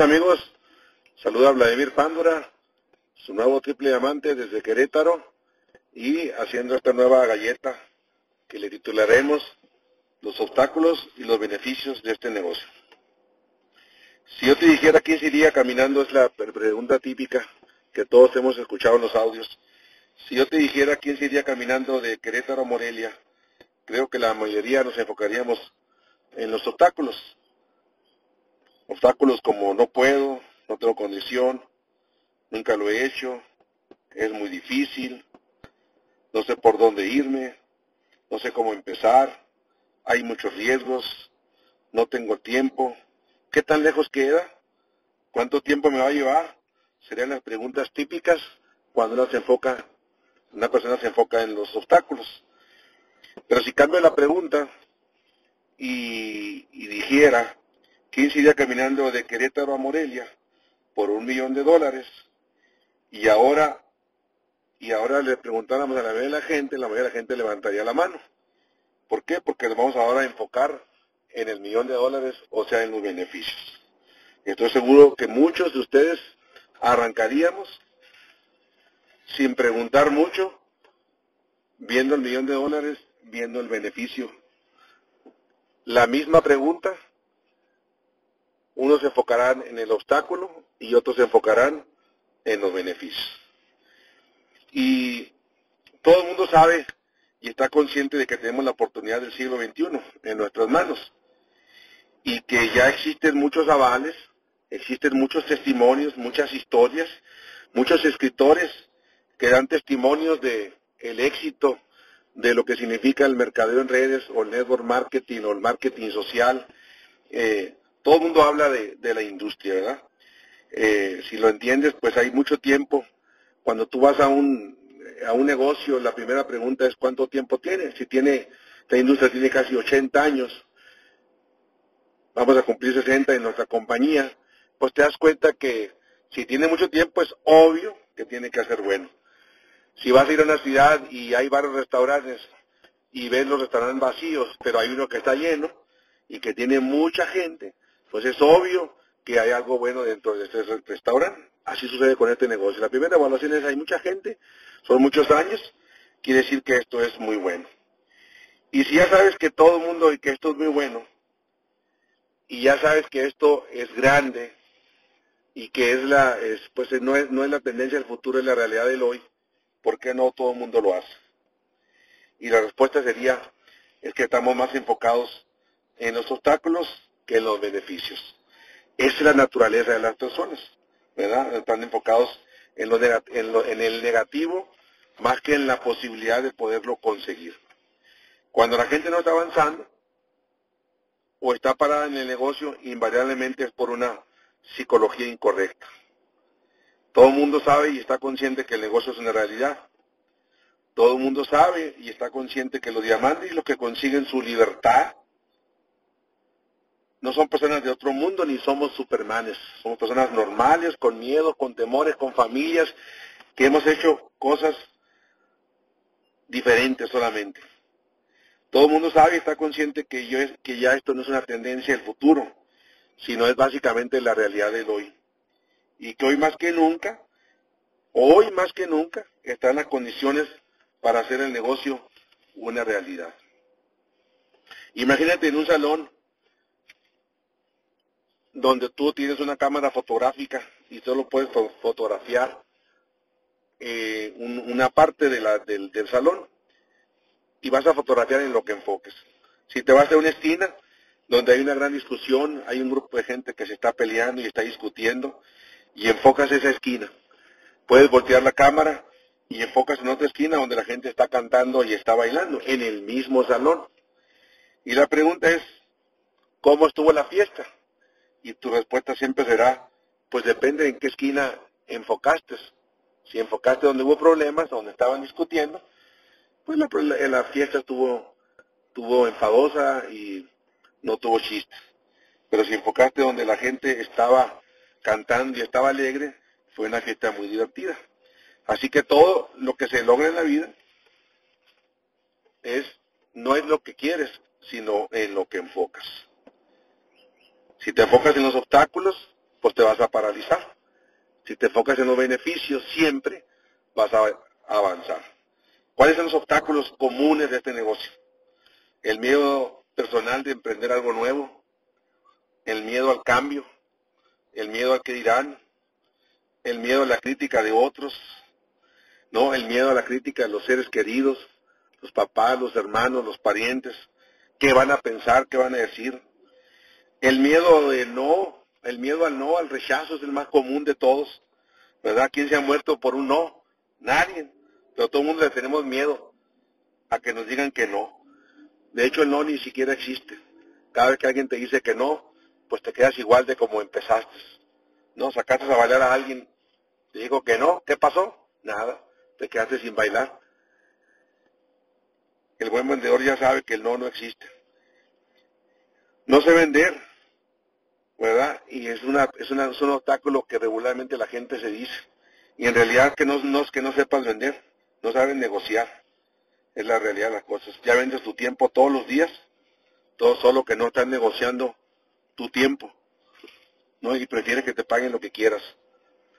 amigos, saluda Vladimir Pándora, su nuevo triple diamante desde Querétaro y haciendo esta nueva galleta que le titularemos Los obstáculos y los beneficios de este negocio. Si yo te dijera quién iría caminando, es la pregunta típica que todos hemos escuchado en los audios. Si yo te dijera quién se iría caminando de Querétaro a Morelia, creo que la mayoría nos enfocaríamos en los obstáculos. Obstáculos como no puedo, no tengo condición, nunca lo he hecho, es muy difícil, no sé por dónde irme, no sé cómo empezar, hay muchos riesgos, no tengo tiempo, ¿qué tan lejos queda? ¿Cuánto tiempo me va a llevar? Serían las preguntas típicas cuando uno se enfoca, una persona se enfoca en los obstáculos. Pero si cambio la pregunta y, dijera, ¿quién se iría caminando de Querétaro a Morelia por un millón de dólares? Y ahora, y ahora le preguntáramos a la mayoría de la gente, la mayoría de la gente levantaría la mano. ¿Por qué? Porque nos vamos ahora a enfocar en el millón de dólares, o sea, en los beneficios. Estoy seguro que muchos de ustedes arrancaríamos sin preguntar mucho, viendo el millón de dólares, viendo el beneficio. La misma pregunta, unos se enfocarán en el obstáculo y otros se enfocarán en los beneficios. Y todo el mundo sabe y está consciente de que tenemos la oportunidad del siglo XXI en nuestras manos y que ya existen muchos avales, existen muchos testimonios, muchas historias, muchos escritores que dan testimonios de el éxito de lo que significa el mercadeo en redes o el network marketing o el marketing social. Eh, todo el mundo habla de, la industria, ¿verdad? Eh, si lo entiendes, pues hay mucho tiempo. Cuando tú vas a un, a un negocio, la primera pregunta es cuánto tiempo tiene. Si tiene, la industria tiene casi 80 años, vamos a cumplir 60 en nuestra compañía, pues te das cuenta que si tiene mucho tiempo es obvio que tiene que hacer bueno. Si vas a ir a una ciudad y hay varios restaurantes y ves los restaurantes vacíos, pero hay uno que está lleno y que tiene mucha gente, pues es obvio que hay algo bueno dentro de ese restaurante. Así sucede con este negocio. La primera evaluación es hay mucha gente, son muchos años, quiere decir que esto es muy bueno. Y si ya sabes que todo el mundo y que esto es muy bueno, y ya sabes que esto es grande y que es la, es, pues no es, no es la tendencia del futuro, es la realidad del hoy, ¿por qué no todo el mundo lo hace? Y la respuesta sería, es que estamos más enfocados en los obstáculos que en los beneficios. Es la naturaleza de las personas, ¿verdad? Están enfocados en, lo, en el negativo más que en la posibilidad de poderlo conseguir. Cuando la gente no está avanzando, o está parada en el negocio, invariablemente es por una psicología incorrecta. Todo el mundo sabe y está consciente que el negocio es una realidad. Todo el mundo sabe y está consciente que los diamantes y los que consiguen su libertad no son personas de otro mundo ni somos supermanes. Somos personas normales, con miedo, con temores, con familias, que hemos hecho cosas diferentes solamente. Todo el mundo sabe y está consciente que ya esto no es una tendencia del futuro, sino es básicamente la realidad del hoy. Y que hoy más que nunca, hoy más que nunca, están las condiciones para hacer el negocio una realidad. Imagínate en un salón donde tú tienes una cámara fotográfica y solo puedes fotografiar eh, una parte del salón y vas a fotografiar en lo que enfoques. Si te vas a una esquina donde hay una gran discusión, hay un grupo de gente que se está peleando y está discutiendo, y enfocas esa esquina. Puedes voltear la cámara y enfocas en otra esquina donde la gente está cantando y está bailando, en el mismo salón. Y la pregunta es, ¿cómo estuvo la fiesta? Y tu respuesta siempre será, pues depende en qué esquina enfocaste. Si enfocaste donde hubo problemas, donde estaban discutiendo, pues la, fiesta estuvo, estuvo enfadosa y no tuvo chistes. Pero si enfocaste donde la gente estaba cantando y estaba alegre, fue una fiesta muy divertida. Así que todo lo que se logra en la vida es no es lo que quieres, sino en lo que enfocas. Si te enfocas en los obstáculos, pues te vas a paralizar. Si te enfocas en los beneficios, siempre vas a avanzar. ¿Cuáles son los obstáculos comunes de este negocio? El miedo personal de emprender algo nuevo, el miedo al cambio, el miedo al que dirán, el miedo a la crítica de otros, no, el miedo a la crítica de los seres queridos, los papás, los hermanos, los parientes, qué van a pensar, qué van a decir. El miedo de no, el miedo al no, al rechazo es el más común de todos, ¿verdad? ¿Quién se ha muerto por un no? Nadie, pero todo el mundo le tenemos miedo a que nos digan que no. De hecho, el no ni siquiera existe. Cada vez que alguien te dice que no, pues te quedas igual de como empezaste. ¿No? Sacaste a bailar a alguien, te dijo que no, ¿qué pasó? Nada, te quedaste sin bailar. El buen vendedor ya sabe que el no no existe. No sé vender, ¿verdad? Y es, una, es, una, es un obstáculo que regularmente la gente se dice. Y en realidad que no, no es que no sepas vender, no saben negociar. Es la realidad de las cosas. Ya vendes tu tiempo todos los días, todo solo que no estás negociando tu tiempo. ¿no? Y prefieres que te paguen lo que quieras.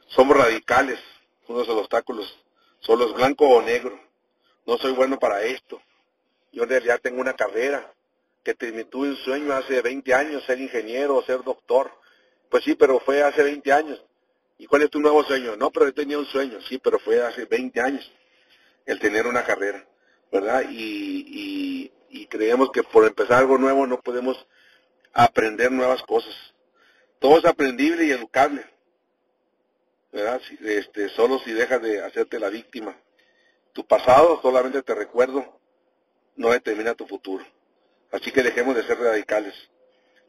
Somos radicales, uno de los obstáculos. Solo es blanco o negro. No soy bueno para esto. Yo en realidad tengo una carrera que tuve un sueño hace 20 años, ser ingeniero o ser doctor. Pues sí, pero fue hace 20 años. ¿Y cuál es tu nuevo sueño? No, pero yo tenía un sueño, sí, pero fue hace 20 años el tener una carrera, ¿verdad? Y, y creemos que por empezar algo nuevo no podemos aprender nuevas cosas. Todo es aprendible y educable, ¿verdad? Este, solo si dejas de hacerte la víctima. Tu pasado solamente te recuerdo, no determina tu futuro. Así que dejemos de ser radicales.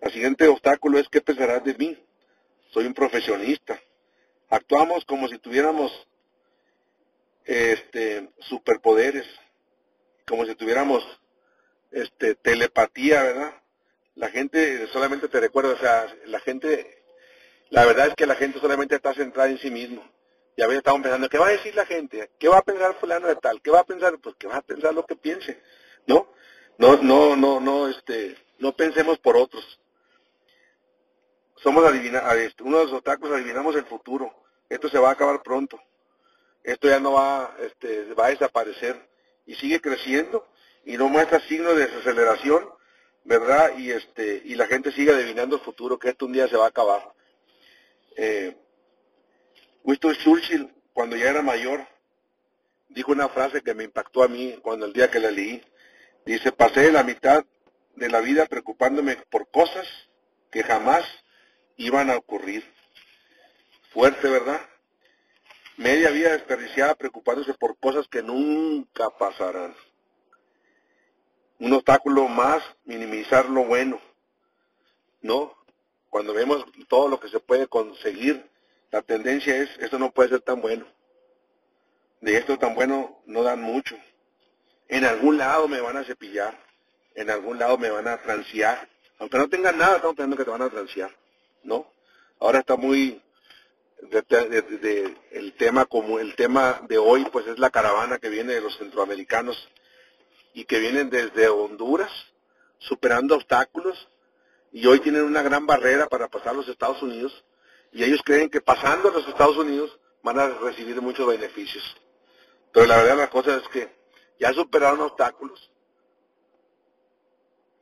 El siguiente obstáculo es qué pensarás de mí. Soy un profesionista. Actuamos como si tuviéramos este superpoderes, como si tuviéramos este telepatía, ¿verdad? La gente solamente te recuerda, o sea, la gente, la verdad es que la gente solamente está centrada en sí mismo. Y a veces estamos pensando, ¿qué va a decir la gente? ¿Qué va a pensar fulano de tal? ¿Qué va a pensar? Pues que va a pensar lo que piense. No, no, no, no, este, no pensemos por otros. Somos adivina, uno de los obstáculos, adivinamos el futuro. Esto se va a acabar pronto. Esto ya no va, este, va a desaparecer. Y sigue creciendo y no muestra signos de desaceleración, ¿verdad? Y este, y la gente sigue adivinando el futuro, que esto un día se va a acabar. Eh, Winston Churchill, cuando ya era mayor, dijo una frase que me impactó a mí cuando el día que la leí. Dice, pasé la mitad de la vida preocupándome por cosas que jamás iban a ocurrir. Fuerte, ¿verdad? Media vida desperdiciada preocupándose por cosas que nunca pasarán. Un obstáculo más, minimizar lo bueno. ¿No? Cuando vemos todo lo que se puede conseguir, la tendencia es, esto no puede ser tan bueno. De esto tan bueno no dan mucho. En algún lado me van a cepillar, en algún lado me van a transear. Aunque no tengan nada, estamos pensando que te van a transear, ¿no? Ahora está muy de, el tema como el tema de hoy, pues es la caravana que viene de los centroamericanos y que vienen desde Honduras, superando obstáculos, y hoy tienen una gran barrera para pasar los Estados Unidos, y ellos creen que pasando los Estados Unidos van a recibir muchos beneficios. Pero la verdad la cosa es que ya superaron obstáculos.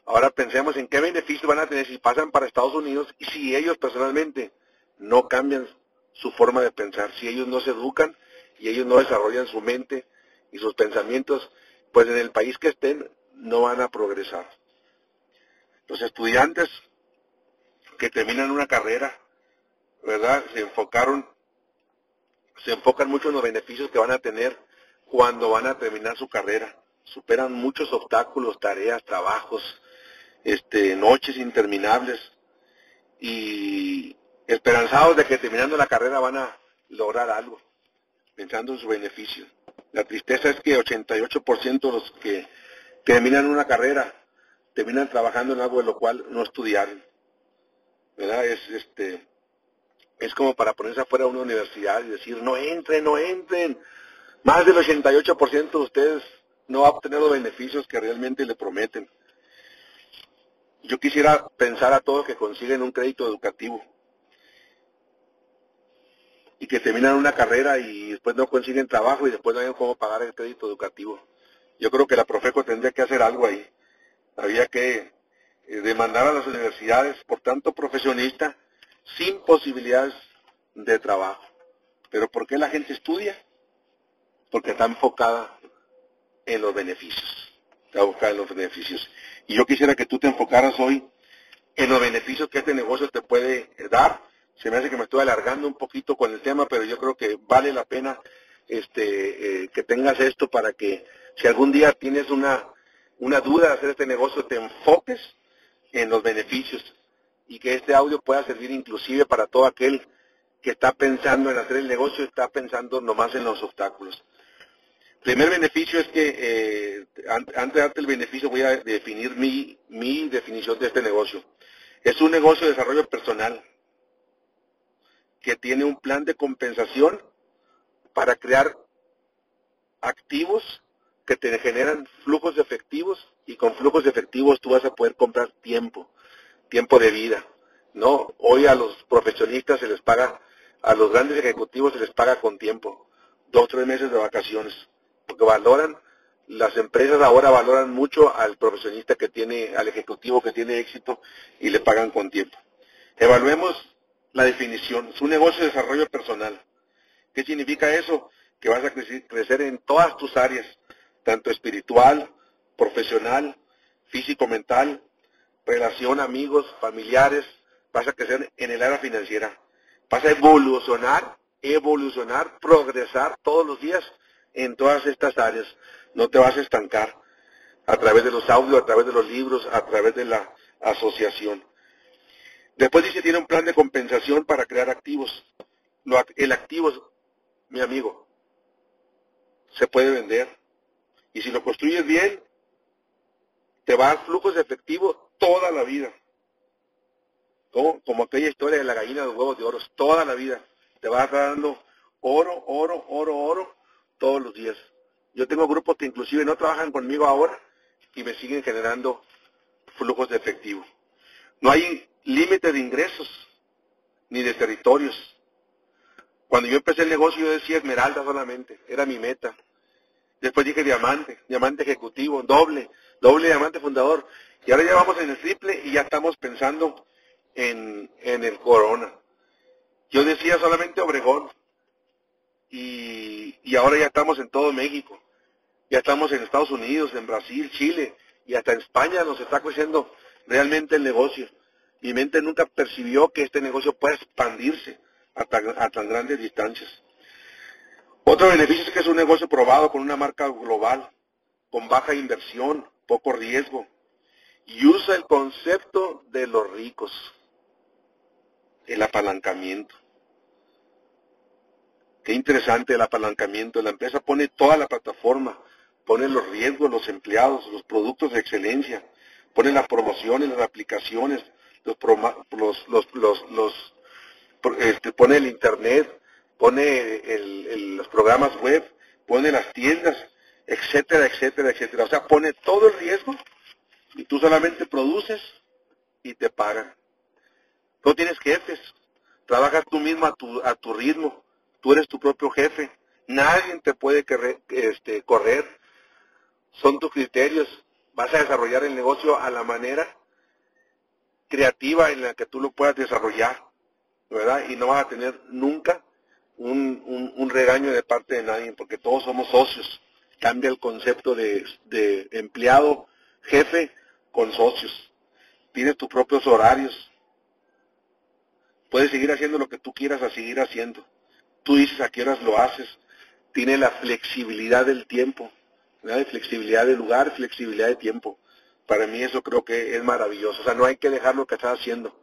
Ahora pensemos en qué beneficios van a tener si pasan para Estados Unidos y si ellos personalmente no cambian su forma de pensar, si ellos no se educan y ellos no desarrollan su mente y sus pensamientos, pues en el país que estén no van a progresar. Los estudiantes que terminan una carrera, ¿verdad? Se enfocaron, se enfocan mucho en los beneficios que van a tener cuando van a terminar su carrera. Superan muchos obstáculos, tareas, trabajos, este, noches interminables y esperanzados de que terminando la carrera van a lograr algo, pensando en su beneficio. La tristeza es que 88% de los que terminan una carrera terminan trabajando en algo de lo cual no estudiaron. ¿Verdad? Es este es como para ponerse afuera de una universidad y decir, "No entren, no entren." Más del 88% de ustedes no va a obtener los beneficios que realmente le prometen. Yo quisiera pensar a todos que consiguen un crédito educativo. que terminan una carrera y después no consiguen trabajo y después no hay cómo pagar el crédito educativo. Yo creo que la Profeco tendría que hacer algo ahí. Había que eh, demandar a las universidades por tanto profesionista sin posibilidades de trabajo. Pero ¿por qué la gente estudia? Porque está enfocada en los beneficios. Está enfocada en los beneficios. Y yo quisiera que tú te enfocaras hoy en los beneficios que este negocio te puede dar. Se me hace que me estoy alargando un poquito con el tema, pero yo creo que vale la pena este, eh, que tengas esto para que si algún día tienes una, una duda de hacer este negocio, te enfoques en los beneficios y que este audio pueda servir inclusive para todo aquel que está pensando en hacer el negocio, está pensando nomás en los obstáculos. Primer beneficio es que, eh, antes de darte el beneficio, voy a definir mi, mi definición de este negocio. Es un negocio de desarrollo personal que tiene un plan de compensación para crear activos que te generan flujos efectivos y con flujos efectivos tú vas a poder comprar tiempo, tiempo de vida. No, hoy a los profesionistas se les paga, a los grandes ejecutivos se les paga con tiempo, dos tres meses de vacaciones, porque valoran, las empresas ahora valoran mucho al profesionista que tiene, al ejecutivo que tiene éxito y le pagan con tiempo. Evaluemos la definición, es un negocio de desarrollo personal. ¿Qué significa eso? Que vas a crecer en todas tus áreas, tanto espiritual, profesional, físico-mental, relación, amigos, familiares, vas a crecer en el área financiera. Vas a evolucionar, evolucionar, progresar todos los días en todas estas áreas. No te vas a estancar a través de los audios, a través de los libros, a través de la asociación. Después dice, tiene un plan de compensación para crear activos. El activo, mi amigo, se puede vender. Y si lo construyes bien, te va a dar flujos de efectivo toda la vida. Como, como aquella historia de la gallina de huevos de oro, toda la vida. Te va a estar dando oro, oro, oro, oro todos los días. Yo tengo grupos que inclusive no trabajan conmigo ahora y me siguen generando flujos de efectivo. No hay límite de ingresos ni de territorios. Cuando yo empecé el negocio yo decía esmeralda solamente, era mi meta. Después dije diamante, diamante ejecutivo, doble, doble diamante fundador. Y ahora ya vamos en el triple y ya estamos pensando en, en el corona. Yo decía solamente Obregón. Y, ahora ya estamos en todo México. Ya estamos en Estados Unidos, en Brasil, Chile y hasta en España nos está creciendo realmente el negocio. Mi mente nunca percibió que este negocio pueda expandirse a a tan grandes distancias. Otro beneficio es que es un negocio probado con una marca global, con baja inversión, poco riesgo, y usa el concepto de los ricos, el apalancamiento. Qué interesante el apalancamiento. La empresa pone toda la plataforma, pone los riesgos, los empleados, los productos de excelencia, pone las promociones, las aplicaciones, los, los, los, este, pone el internet, pone los programas web, pone las tiendas, etcétera, etcétera, etcétera. O sea, pone todo el riesgo y tú solamente produces y te pagan. No tienes jefes, trabajas tú mismo a tu, a tu ritmo, tú eres tu propio jefe, nadie te puede este, correr, son tus criterios, vas a desarrollar el negocio a la manera creativa en la que tú lo puedas desarrollar, ¿verdad? Y no vas a tener nunca un, regaño de parte de nadie, porque todos somos socios. Cambia el concepto de, empleado, jefe, con socios. Tienes tus propios horarios. Puedes seguir haciendo lo que tú quieras a seguir haciendo. Tú dices a qué horas lo haces. Tiene la flexibilidad del tiempo, ¿verdad? flexibilidad de lugar, flexibilidad de tiempo. Para mí eso creo que es maravilloso. O sea, no hay que dejar lo que estás haciendo.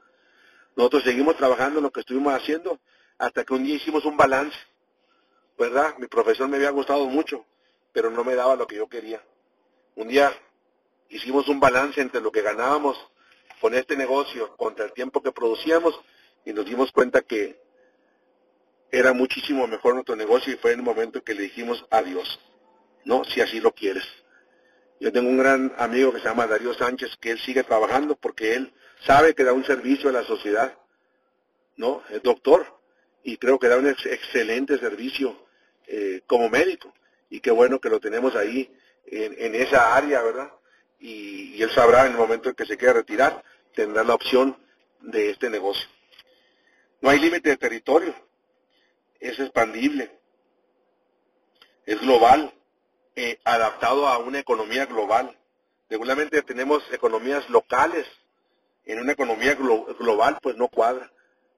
Nosotros seguimos trabajando en lo que estuvimos haciendo hasta que un día hicimos un balance, ¿verdad? Mi profesión me había gustado mucho, pero no me daba lo que yo quería. Un día hicimos un balance entre lo que ganábamos con este negocio contra el tiempo que producíamos y nos dimos cuenta que era muchísimo mejor nuestro negocio y fue en el momento que le dijimos adiós, ¿no? Si así lo quieres. Yo tengo un gran amigo que se llama Darío Sánchez, que él sigue trabajando porque él sabe que da un servicio a la sociedad, ¿no? Es doctor, y creo que da un excelente servicio eh, como médico y qué bueno que lo tenemos ahí en, esa área, ¿verdad? Y, él sabrá en el momento en que se quiera retirar, tendrá la opción de este negocio. No hay límite de territorio, es expandible, es global, eh, adaptado a una economía global. Regularmente tenemos economías locales, en una economía global pues no cuadra.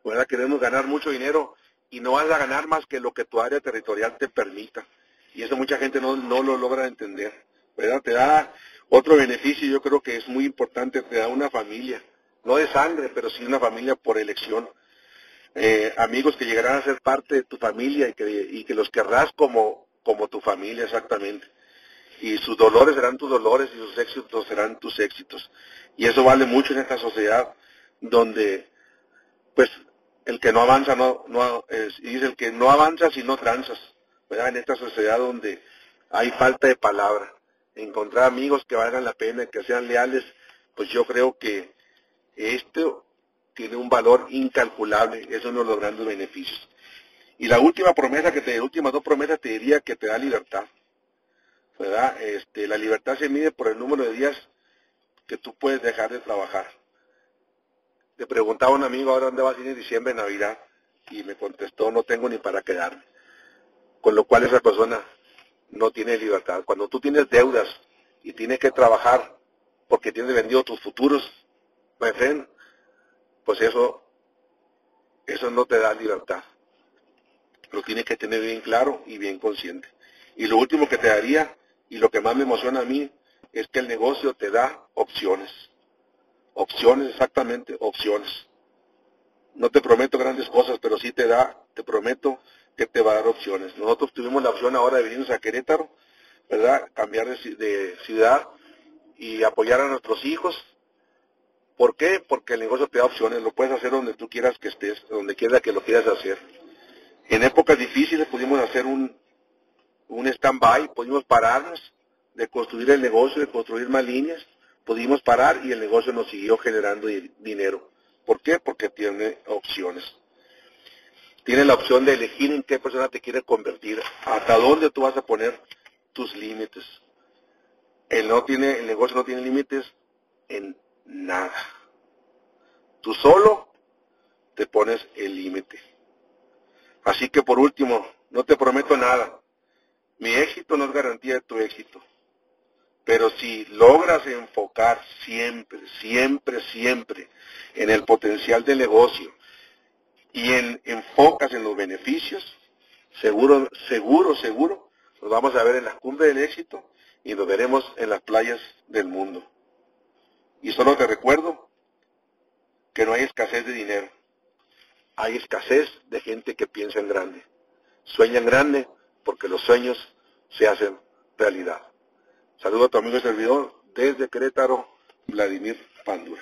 ¿verdad? Queremos ganar mucho dinero y no vas a ganar más que lo que tu área territorial te permita. Y eso mucha gente no, no lo logra entender. ¿verdad? Te da otro beneficio, yo creo que es muy importante, te da una familia, no de sangre, pero sí una familia por elección. Eh, amigos que llegarán a ser parte de tu familia y que, y que los querrás como, como tu familia exactamente. Y sus dolores serán tus dolores y sus éxitos serán tus éxitos. Y eso vale mucho en esta sociedad donde, pues, el que no avanza no, no es, y dice el que no avanza si no tranzas, ¿verdad? En esta sociedad donde hay falta de palabra. Encontrar amigos que valgan la pena, que sean leales, pues yo creo que esto tiene un valor incalculable, es uno de los grandes beneficios. Y la última promesa que te, últimas dos promesas te diría que te da libertad. ¿Verdad? Este, la libertad se mide por el número de días que tú puedes dejar de trabajar. Le preguntaba a un amigo ahora dónde vas a ir en diciembre, Navidad, y me contestó, no tengo ni para quedarme. Con lo cual esa persona no tiene libertad. Cuando tú tienes deudas y tienes que trabajar porque tienes vendido tus futuros, pues eso, eso no te da libertad lo tienes que tener bien claro y bien consciente. Y lo último que te daría, y lo que más me emociona a mí, es que el negocio te da opciones. Opciones, exactamente, opciones. No te prometo grandes cosas, pero sí te da, te prometo que te va a dar opciones. Nosotros tuvimos la opción ahora de venirnos a Querétaro, ¿verdad? Cambiar de, ciudad y apoyar a nuestros hijos. ¿Por qué? Porque el negocio te da opciones. Lo puedes hacer donde tú quieras que estés, donde quiera que lo quieras hacer. En épocas difíciles pudimos hacer un, un stand-by, pudimos pararnos de construir el negocio, de construir más líneas, pudimos parar y el negocio nos siguió generando dinero. ¿Por qué? Porque tiene opciones. Tiene la opción de elegir en qué persona te quiere convertir, hasta dónde tú vas a poner tus límites. El, no tiene, el negocio no tiene límites en nada. Tú solo te pones el límite. Así que por último, no te prometo nada. Mi éxito no es garantía de tu éxito. Pero si logras enfocar siempre, siempre, siempre en el potencial del negocio y en, enfocas en los beneficios, seguro, seguro, seguro, nos vamos a ver en la cumbre del éxito y nos veremos en las playas del mundo. Y solo te recuerdo que no hay escasez de dinero hay escasez de gente que piensa en grande. Sueña en grande porque los sueños se hacen realidad. Saludo a tu amigo y servidor desde Querétaro, Vladimir Pandur.